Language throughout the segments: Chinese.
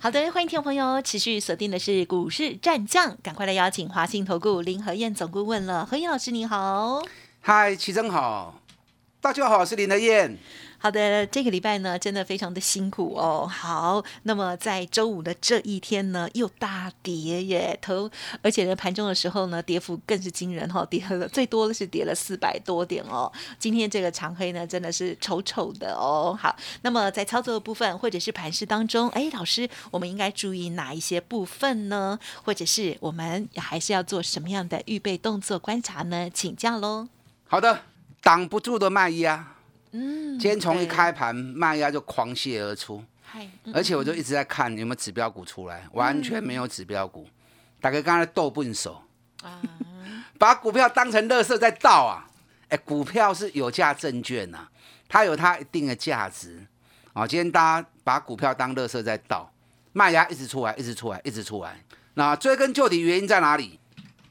好的，欢迎听众朋友持续锁定的是股市战将，赶快来邀请华信投顾林和燕总顾问了。何燕老师你好，嗨，齐真好，大家好，我是林和燕。好的，这个礼拜呢，真的非常的辛苦哦。好，那么在周五的这一天呢，又大跌耶，头，而且呢，盘中的时候呢，跌幅更是惊人哈，跌了最多的是跌了四百多点哦。今天这个长黑呢，真的是丑丑的哦。好，那么在操作的部分或者是盘势当中，哎，老师，我们应该注意哪一些部分呢？或者是我们还是要做什么样的预备动作观察呢？请教喽。好的，挡不住的卖压。嗯，今天从一开盘卖压就狂泻而出，而且我就一直在看有没有指标股出来，完全没有指标股。大概刚才斗笨手啊，把股票当成垃圾在倒啊！哎，股票是有价证券呐，它有它一定的价值啊。今天大家把股票当垃圾在倒，卖压一直出来，一直出来，一直出来。那追根究底，原因在哪里？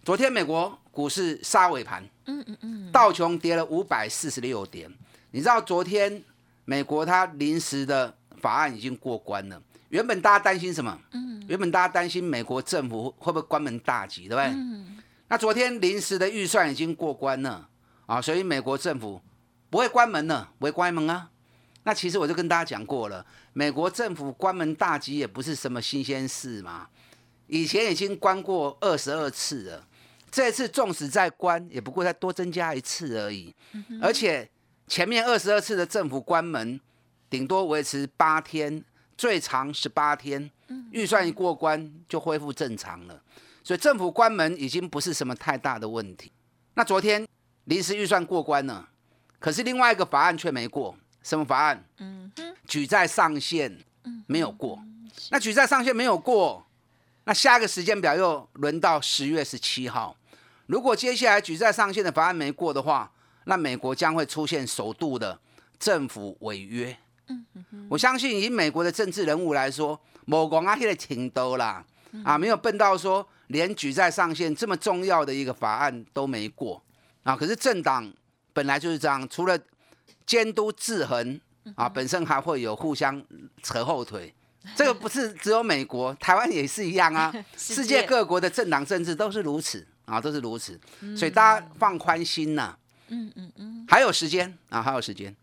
昨天美国股市杀尾盘，嗯嗯嗯，道琼跌了五百四十六点。你知道昨天美国它临时的法案已经过关了，原本大家担心什么？嗯，原本大家担心美国政府会不会关门大吉，对不对？嗯。那昨天临时的预算已经过关了啊，所以美国政府不会关门了，不会关门啊。那其实我就跟大家讲过了，美国政府关门大吉也不是什么新鲜事嘛，以前已经关过二十二次了，这次纵使再关，也不过再多增加一次而已，而且。前面二十二次的政府关门，顶多维持八天，最长十八天。预算一过关就恢复正常了，所以政府关门已经不是什么太大的问题。那昨天临时预算过关了，可是另外一个法案却没过。什么法案？嗯举债上限没有过。那举债上限没有过，那下一个时间表又轮到十月十七号。如果接下来举债上限的法案没过的话，那美国将会出现首度的政府违约。嗯我相信以美国的政治人物来说，某国啊现在挺多啦，啊没有笨到说连举债上限这么重要的一个法案都没过啊。可是政党本来就是这样，除了监督制衡啊，本身还会有互相扯后腿。这个不是只有美国，台湾也是一样啊。世界各国的政党政治都是如此啊，都是如此。所以大家放宽心呐。嗯嗯嗯，还有时间啊，还有时间。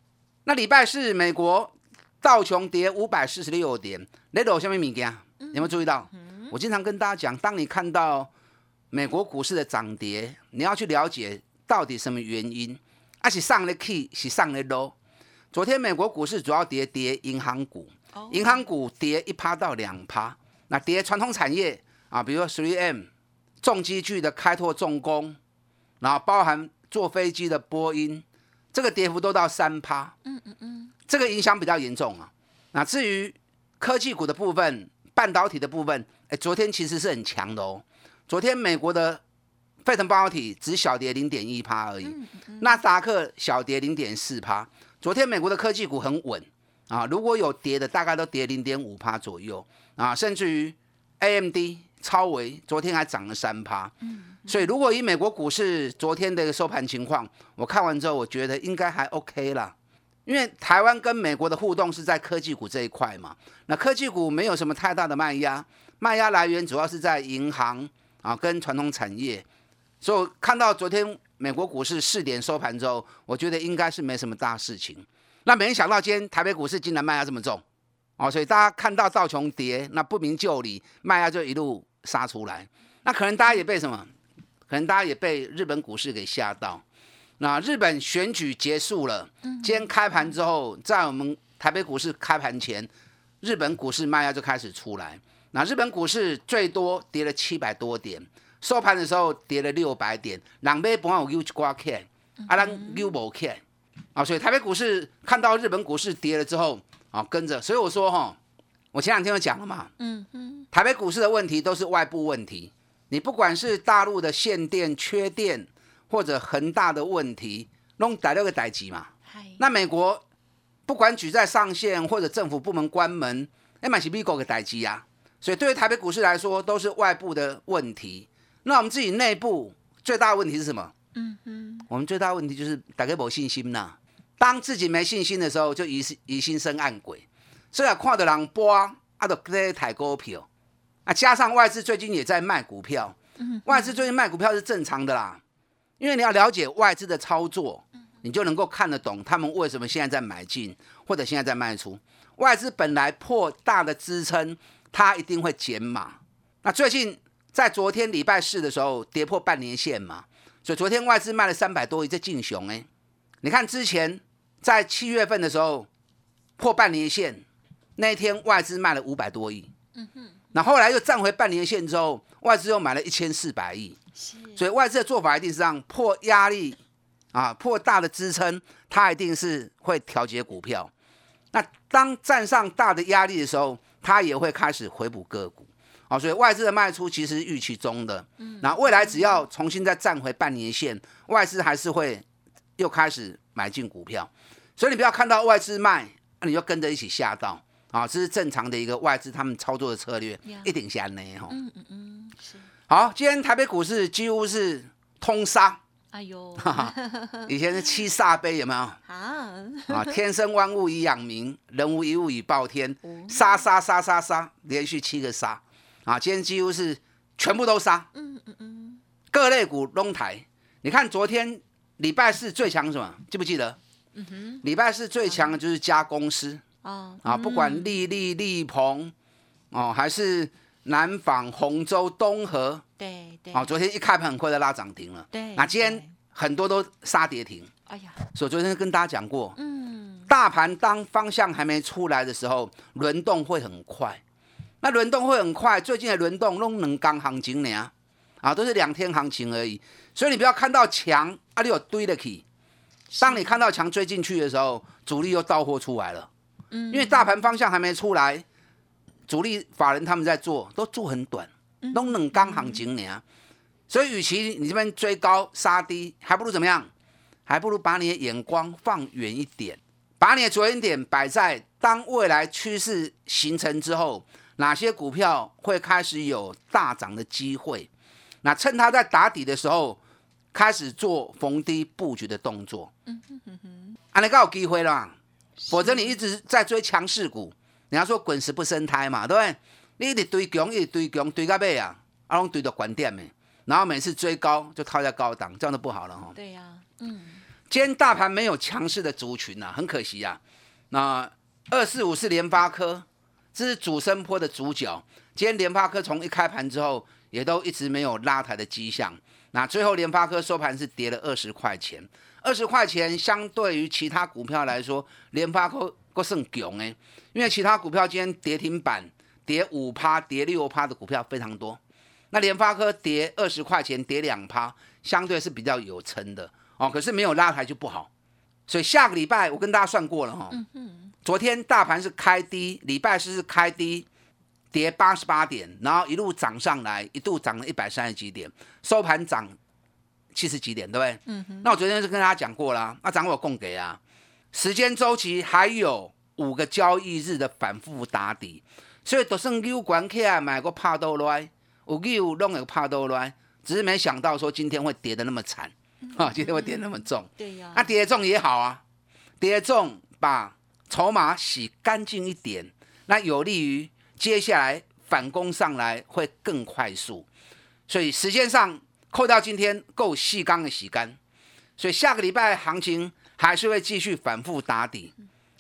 那礼拜四美国道琼跌五百四十六点，那有下面物件，有没有注意到？我经常跟大家讲，当你看到美国股市的涨跌，你要去了解到底什么原因。而且上的 key 是上的 low。昨天美国股市主要跌跌银行股，银行股跌一趴到两趴。那跌传统产业啊，比如说 three M 重机具的开拓重工，然后包含。坐飞机的波音，这个跌幅都到三趴，嗯嗯嗯，这个影响比较严重啊。那至于科技股的部分，半导体的部分，哎，昨天其实是很强的哦。昨天美国的费城半导体只小跌零点一趴而已，纳斯达克小跌零点四趴。昨天美国的科技股很稳啊，如果有跌的，大概都跌零点五趴左右啊，甚至于 AMD 超维昨天还涨了三趴。所以，如果以美国股市昨天的一个收盘情况，我看完之后，我觉得应该还 OK 啦。因为台湾跟美国的互动是在科技股这一块嘛，那科技股没有什么太大的卖压，卖压来源主要是在银行啊跟传统产业。所以看到昨天美国股市四点收盘之后，我觉得应该是没什么大事情。那没想到今天台北股市竟然卖压这么重哦，所以大家看到道琼跌，那不明就里，卖压就一路杀出来。那可能大家也被什么？可能大家也被日本股市给吓到。那日本选举结束了，今天开盘之后，在我们台北股市开盘前，日本股市卖压就开始出来。那日本股市最多跌了七百多点，收盘的时候跌了六百点。两杯不有 U 挂 K，啊，咱 U 无 K 啊，所以台北股市看到日本股市跌了之后，啊，跟着。所以我说哈，我前两天就讲了嘛，嗯嗯，台北股市的问题都是外部问题。你不管是大陆的限电缺电，或者恒大的问题，弄逮了个逮机嘛。那美国不管举债上限或者政府部门关门，哎，买起美国的逮机啊。所以对于台北股市来说，都是外部的问题。那我们自己内部最大的问题是什么？嗯嗯，我们最大的问题就是大家没信心呐。当自己没信心的时候，就疑疑心生暗鬼。所以看到人波啊，都在抬股票啊，加上外资最近也在卖股票。外资最近卖股票是正常的啦。因为你要了解外资的操作，你就能够看得懂他们为什么现在在买进或者现在在卖出。外资本来破大的支撑，它一定会减码。那最近在昨天礼拜四的时候跌破半年线嘛，所以昨天外资卖了三百多亿在进熊哎。你看之前在七月份的时候破半年线那一天外资卖了五百多亿，嗯哼，那后来又站回半年线之后，外资又买了一千四百亿。所以外资的做法一定是让破压力啊，破大的支撑，它一定是会调节股票。那当站上大的压力的时候，它也会开始回补个股。啊，所以外资的卖出其实预期中的。嗯。那未来只要重新再站回半年线，外资还是会又开始买进股票。所以你不要看到外资卖，那你就跟着一起吓到。啊，这是正常的一个外资他们操作的策略，一定下呢哈。嗯嗯嗯，是。好，今天台北股市几乎是通杀。哎呦，以前是七煞杯有没有？啊啊！天生万物以养民，人无一物以报天。杀杀杀杀杀，连续七个杀。啊，今天几乎是全部都杀。嗯嗯嗯。各类股龙台，你看昨天礼拜四最强什么？记不记得？嗯哼。礼拜四最强的就是加公司。啊啊！不管利利利鹏，哦，还是。南纺、洪州、东河，对对，哦，昨天一开盘很快就拉涨停了，对，那今天很多都杀跌停，哎呀，所以昨天跟大家讲过，嗯，大盘当方向还没出来的时候，轮动会很快，那轮动会很快，最近的轮动都能刚行情呢，啊，都是两天行情而已，所以你不要看到强啊，你有堆得起，当你看到强追进去的时候，主力又到货出来了，嗯，因为大盘方向还没出来。主力法人他们在做，都做很短，都冷刚行情呢。所以，与其你这边追高杀低，还不如怎么样？还不如把你的眼光放远一点，把你的着眼点摆在当未来趋势形成之后，哪些股票会开始有大涨的机会？那趁它在打底的时候，开始做逢低布局的动作。嗯哼哼哼，啊，你有机会啦，否则你一直在追强势股。人家说滚石不生胎嘛，对不对？你一直堆强，一直堆强，堆到尾啊，啊，拢堆到关点的，然后每次追高就套在高档，这样就不好了哈。对呀，嗯。今天大盘没有强势的族群呐，很可惜呀。那二四五是联发科，这是主升坡的主角。今天联发科从一开盘之后，也都一直没有拉抬的迹象。那最后联发科收盘是跌了二十块钱，二十块钱相对于其他股票来说，联发科。够甚强哎，因为其他股票今天跌停板跌五趴、跌六趴的股票非常多，那联发科跌二十块钱跌两趴，相对是比较有撑的哦。可是没有拉抬就不好，所以下个礼拜我跟大家算过了哈。昨天大盘是开低，礼拜四是开低，跌八十八点，然后一路涨上来，一度涨了一百三十几点，收盘涨七十几点，对不对？嗯哼。那我昨天就跟大家讲过了，那涨我供给啊。时间周期还有五个交易日的反复打底，所以都算溜管起来买个怕多来，有溜弄个怕多来，只是没想到说今天会跌的那么惨啊！今天会跌那么重，对呀，那跌重也好啊，跌重把筹码洗干净一点，那有利于接下来反攻上来会更快速。所以时间上扣掉今天够细缸的洗干，所以下个礼拜行情。还是会继续反复打底，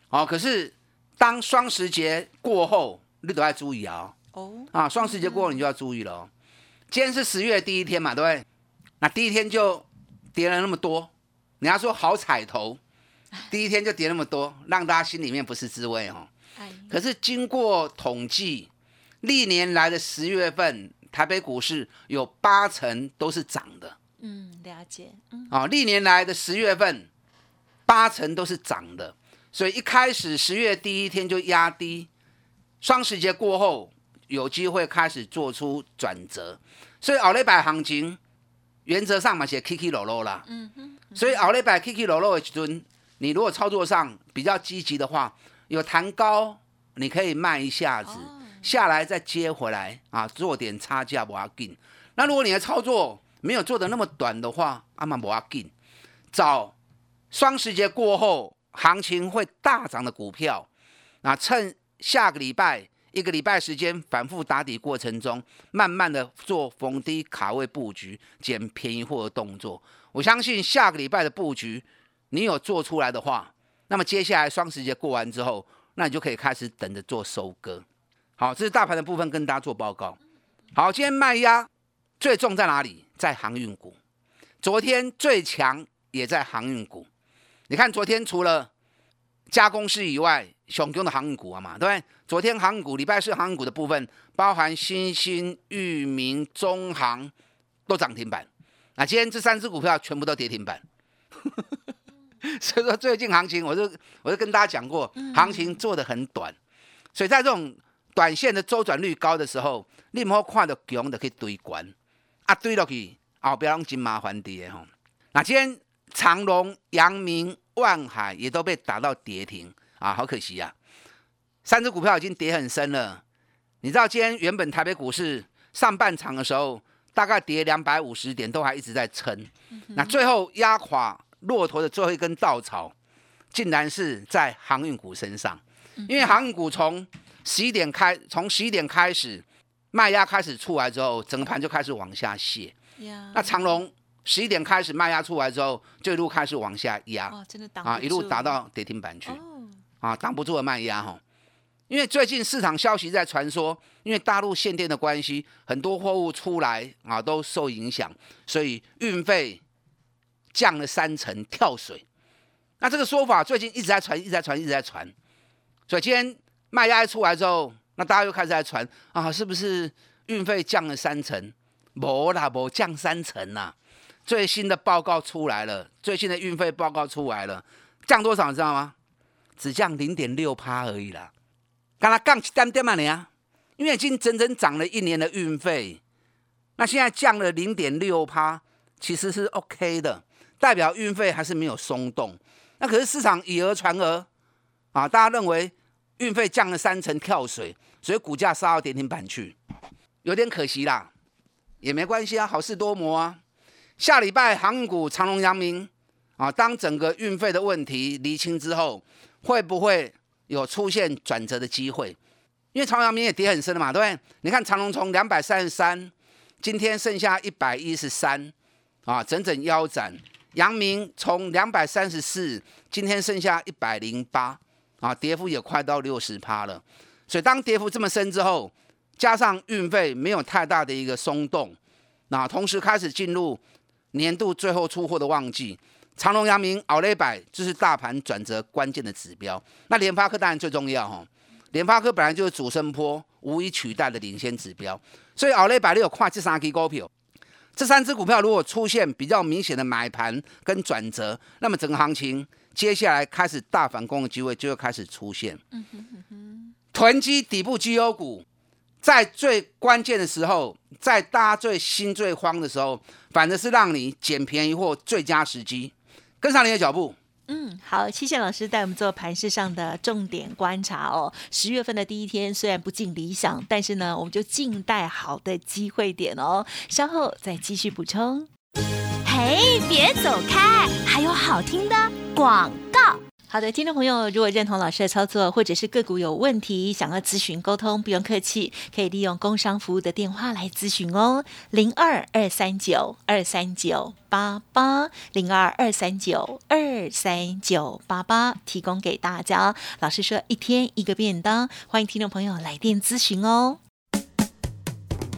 哦，可是当双十节过后，你都要注意啊！哦，啊，双十节过后你就要注意了哦。今天是十月第一天嘛，对不对？那第一天就跌了那么多，人家说好彩头，第一天就跌那么多，让大家心里面不是滋味哦。可是经过统计，历年来的十月份，台北股市有八成都是涨的。嗯，了解。嗯，啊，历年来的十月份。八成都是涨的，所以一开始十月第一天就压低，双十节过后有机会开始做出转折，所以奥利百行情原则上嘛写 K K 落落啦。嗯哼。所以奥利百 K K 落落的时阵，你如果操作上比较积极的话，有弹高，你可以卖一下子，下来再接回来啊，做点差价不要紧。那如果你的操作没有做的那么短的话，阿妈不要紧，找双十节过后行情会大涨的股票，啊趁下个礼拜。一个礼拜时间反复打底过程中，慢慢的做逢低卡位布局、捡便宜货的动作。我相信下个礼拜的布局，你有做出来的话，那么接下来双十节过完之后，那你就可以开始等着做收割。好，这是大盘的部分跟大家做报告。好，今天卖压最重在哪里？在航运股。昨天最强也在航运股。你看昨天除了加工师以外，雄强的航运股啊嘛，对不对？昨天航运股，礼拜四航运股的部分，包含新兴、裕民、中航都涨停板。那今天这三只股票全部都跌停板。所以说最近行情，我就我就跟大家讲过，行情做的很短。所以在这种短线的周转率高的时候，你唔好看到强的可以堆关，啊堆落去后边拢真麻烦的吼。那今天长隆、阳明、万海也都被打到跌停。啊，好可惜啊！三只股票已经跌很深了。你知道今天原本台北股市上半场的时候，大概跌两百五十点，都还一直在撑。那最后压垮骆驼的最后一根稻草，竟然是在航运股身上。因为航运股从十一点开，从十一点开始卖压开始出来之后，整个盘就开始往下泻。那长隆十一点开始卖压出来之后，就一路开始往下压。啊，一路打到跌停板去。啊，挡不住的卖压哈，因为最近市场消息在传说，因为大陆限电的关系，很多货物出来啊都受影响，所以运费降了三成，跳水。那这个说法最近一直在传，一直在传，一直在传。所以今天卖压一出来之后，那大家又开始在传啊，是不是运费降了三成？没啦，没降三成呐。最新的报告出来了，最新的运费报告出来了，降多少你知道吗？只降零点六趴而已啦，刚才降一点点嘛你啊，因为已经整整涨了一年的运费，那现在降了零点六趴，其实是 OK 的，代表运费还是没有松动。那可是市场以讹传讹啊，大家认为运费降了三成跳水，所以股价杀到跌停板去，有点可惜啦，也没关系啊，好事多磨啊。下礼拜航股长隆、阳明啊，当整个运费的问题厘清之后。会不会有出现转折的机会？因为长阳明也跌很深了嘛，对不对？你看长隆从两百三十三，今天剩下一百一十三，啊，整整腰斩。阳明从两百三十四，今天剩下一百零八，啊，跌幅也快到六十趴了。所以当跌幅这么深之后，加上运费没有太大的一个松动，那同时开始进入年度最后出货的旺季。长隆、阳明、奥雷百，这是大盘转折关键的指标。那联发科当然最重要哈，联发科本来就是主升坡无以取代的领先指标。所以奥雷百你有跨这三支股票，这三只股票如果出现比较明显的买盘跟转折，那么整个行情接下来开始大反攻的机会就会开始出现。囤积底部绩优股，在最关键的时候，在大家最心最慌的时候，反正是让你捡便宜货最佳时机。跟上你的脚步。嗯，好，谢谢老师带我们做盘市上的重点观察哦。十月份的第一天虽然不尽理想，但是呢，我们就静待好的机会点哦。稍后再继续补充。嘿，别走开，还有好听的广告。好的，听众朋友，如果认同老师的操作，或者是个股有问题，想要咨询沟通，不用客气，可以利用工商服务的电话来咨询哦，零二二三九二三九八八，零二二三九二三九八八，提供给大家。老师说一天一个便当，欢迎听众朋友来电咨询哦。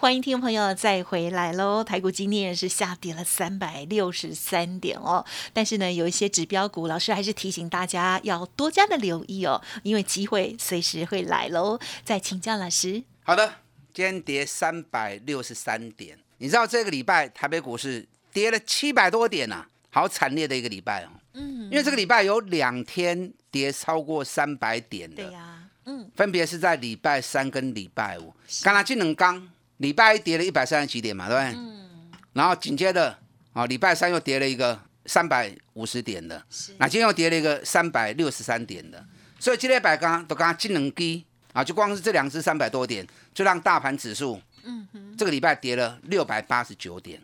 欢迎听众朋友再回来喽！台股今天是下跌了三百六十三点哦，但是呢，有一些指标股，老师还是提醒大家要多加的留意哦，因为机会随时会来喽。再请教老师。好的，今天跌三百六十三点。你知道这个礼拜台北股市跌了七百多点呐，好惨烈的一个礼拜哦。嗯，因为这个礼拜有两天跌超过三百点的。对呀，嗯，分别是在礼拜三跟礼拜五。刚才技能刚礼拜一跌了一百三十几点嘛，对不对？嗯。然后紧接着啊，礼拜三又跌了一个三百五十点的。是。那今天又跌了一个三百六十三点的。所以今天百刚都刚技能低啊，就光是这两只三百多点，就让大盘指数。嗯哼，这个礼拜跌了六百八十九点，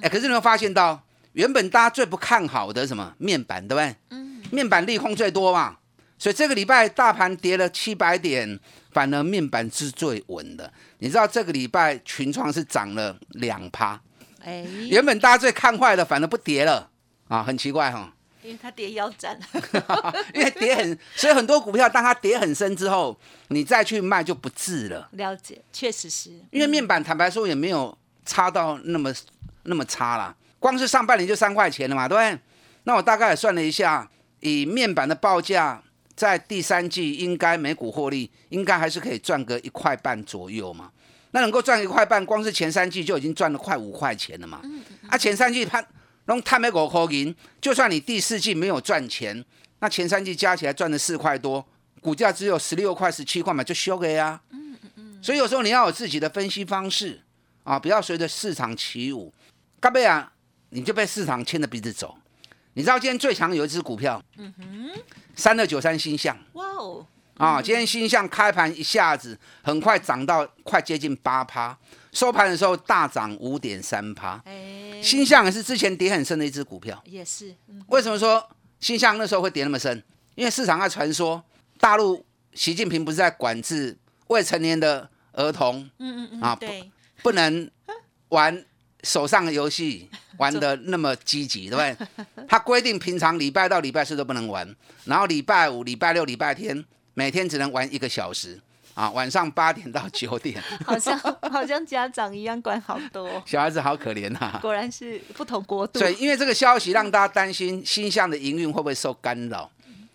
哎，可是你有发现到，原本大家最不看好的什么面板，对不对？嗯，面板利空最多嘛，所以这个礼拜大盘跌了七百点，反而面板是最稳的。你知道这个礼拜群创是涨了两趴，哎，原本大家最看坏的，反而不跌了啊，很奇怪哈。因为它跌腰斩，因为跌很，所以很多股票当它跌很深之后，你再去卖就不治了。了解，确实是。因为面板坦白说也没有差到那么那么差啦，光是上半年就三块钱了嘛，对不对？那我大概也算了一下，以面板的报价，在第三季应该每股获利应该还是可以赚个一块半左右嘛。那能够赚一块半，光是前三季就已经赚了快五块钱了嘛。啊，前三季它。用碳美股扣银，就算你第四季没有赚钱，那前三季加起来赚了四块多，股价只有十六块、十七块嘛，就修给啊。嗯嗯嗯。所以有时候你要有自己的分析方式啊，不要随着市场起舞。干贝啊，你就被市场牵着鼻子走。你知道今天最强有一只股票，嗯哼，三二九三星象。哇哦。啊，今天星象开盘一下子很快涨到快接近八趴，收盘的时候大涨五点三趴。哎，星象也是之前跌很深的一只股票，也是。为什么说星象那时候会跌那么深？因为市场在传说大陆习近平不是在管制未成年的儿童，嗯嗯嗯，啊，对，不能玩手上的游戏，玩的那么积极，对不对？他规定平常礼拜到礼拜四都不能玩，然后礼拜五、礼拜六、礼拜天每天只能玩一个小时。啊，晚上八点到九点，好像好像家长一样管好多，小孩子好可怜呐。果然是不同国度。对因为这个消息让大家担心新象的营运会不会受干扰，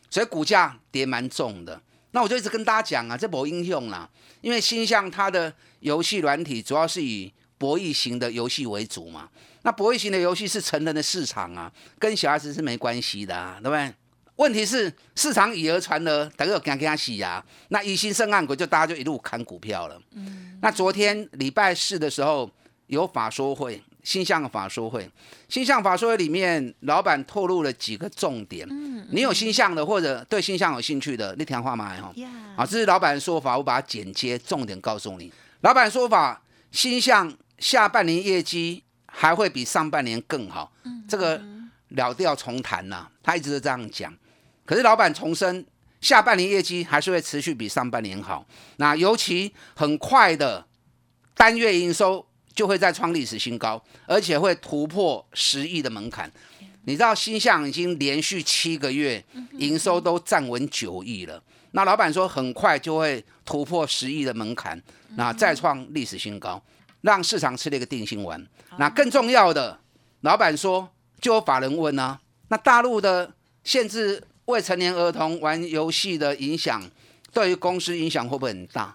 所以股价跌蛮重的。那我就一直跟大家讲啊，这没应用啦，因为新象它的游戏软体主要是以博弈型的游戏为主嘛。那博弈型的游戏是成人的市场啊，跟小孩子是没关系的，啊，对不对？问题是市场以讹传讹，大家惊惊死呀！那疑心生暗鬼，就大家就一路砍股票了。嗯，那昨天礼拜四的时候有法说会，新向法说会，新向法说会里面老板透露了几个重点。嗯，你有新向的或者对新向有兴趣的，你听话吗？哈，啊，这是老板的说法，我把它剪接重点告诉你。老板说法，新向下半年业绩还会比上半年更好。嗯，这个了调重谈呐，他一直都这样讲。可是老板重申，下半年业绩还是会持续比上半年好。那尤其很快的单月营收就会再创历史新高，而且会突破十亿的门槛。你知道新向已经连续七个月营收都站稳九亿了。那老板说很快就会突破十亿的门槛，那再创历史新高，让市场吃了一个定心丸。那更重要的，老板说就有法人问啊，那大陆的限制。未成年儿童玩游戏的影响，对于公司影响会不会很大？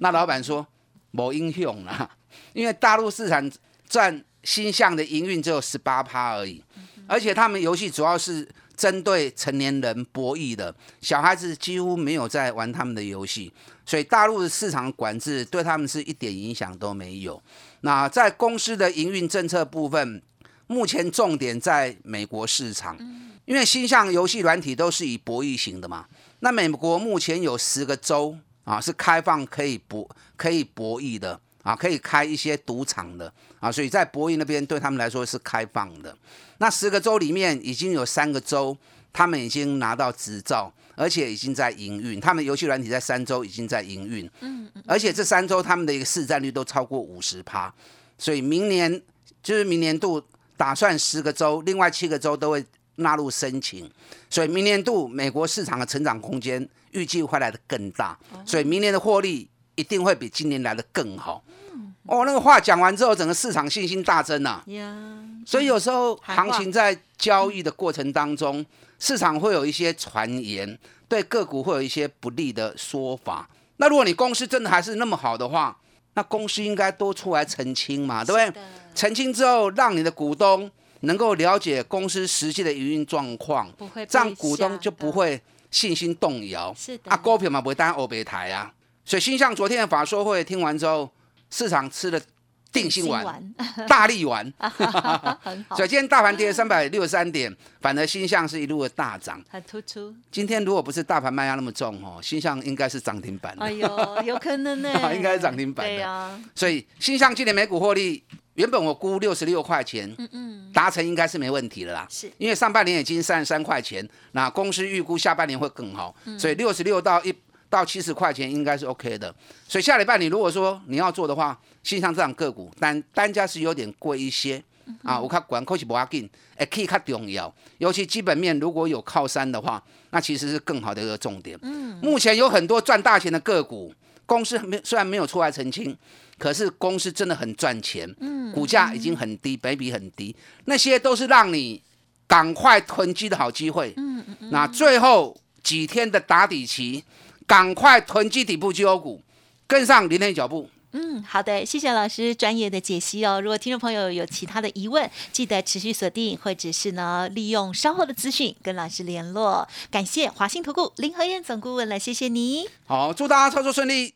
那老板说某英雄啦，因为大陆市场占新项的营运只有十八趴而已，而且他们游戏主要是针对成年人博弈的，小孩子几乎没有在玩他们的游戏，所以大陆的市场管制对他们是一点影响都没有。那在公司的营运政策部分，目前重点在美国市场。因为新项游戏软体都是以博弈型的嘛，那美国目前有十个州啊是开放可以博可以博弈的啊，可以开一些赌场的啊，所以在博弈那边对他们来说是开放的。那十个州里面已经有三个州，他们已经拿到执照，而且已经在营运。他们游戏软体在三州已经在营运，嗯嗯，而且这三州他们的一个市占率都超过五十趴，所以明年就是明年度打算十个州，另外七个州都会纳入申请，所以明年度美国市场的成长空间预计会来的更大，所以明年的获利一定会比今年来的更好。哦，那个话讲完之后，整个市场信心大增呐。所以有时候行情在交易的过程当中，市场会有一些传言，对个股会有一些不利的说法。那如果你公司真的还是那么好的话，那公司应该多出来澄清嘛，对不对？澄清之后，让你的股东能够了解公司实际的营运状况，这样股东就不会信心动摇。是的，啊，股票嘛不会当欧北台啊。所以新向昨天的法说会听完之后。市场吃了定心丸，大力丸，所以今天大盘跌三百六十三点，反而新向是一路的大涨，很突出。今天如果不是大盘卖压那么重哦，新向应该是涨停板。哎呦，有可能呢，应该是涨停板。对呀，所以新向今年每股获利，原本我估六十六块钱，嗯嗯，达成应该是没问题了啦。是因为上半年已经三十三块钱，那公司预估下半年会更好，所以六十六到一。到七十块钱应该是 OK 的，所以下礼拜你如果说你要做的话，新上这样个股单单价是有点贵一些啊。我看管可是不要紧，哎，可以看重要，尤其基本面如果有靠山的话，那其实是更好的一个重点。嗯，目前有很多赚大钱的个股，公司没虽然没有出来澄清，可是公司真的很赚钱。嗯，股价已经很低，本比很低，那些都是让你赶快囤积的好机会。嗯嗯嗯，那最后几天的打底期。赶快囤积底部绩优股，跟上林天脚步。嗯，好的，谢谢老师专业的解析哦。如果听众朋友有其他的疑问，记得持续锁定，或者是呢利用稍后的资讯跟老师联络。感谢华信投顾林和燕总顾问了，谢谢你。好，祝大家操作顺利。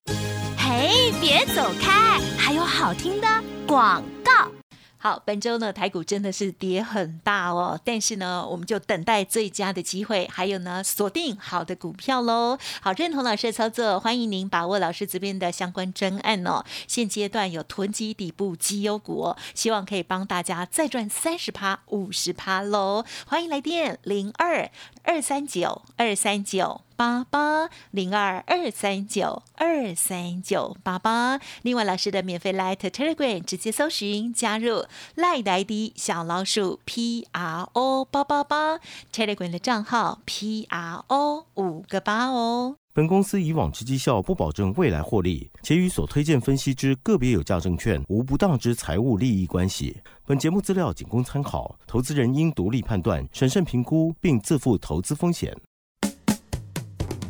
嘿，别走开，还有好听的广告。好，本周呢台股真的是跌很大哦，但是呢，我们就等待最佳的机会，还有呢锁定好的股票喽。好，认同老师的操作，欢迎您把握老师这边的相关专案哦。现阶段有囤积底部绩优股哦，希望可以帮大家再赚三十趴、五十趴喽。欢迎来电零二二三九二三九。八八零二二三九二三九八八，另外老师的免费 Light Telegram 直接搜寻加入 Light ID 小老鼠 P R O 八八八 Telegram 的账号 P R O 五个八哦。本公司以往之绩效不保证未来获利，且与所推荐分析之个别有价证券无不当之财务利益关系。本节目资料仅供参考，投资人应独立判断、审慎评估，并自负投资风险。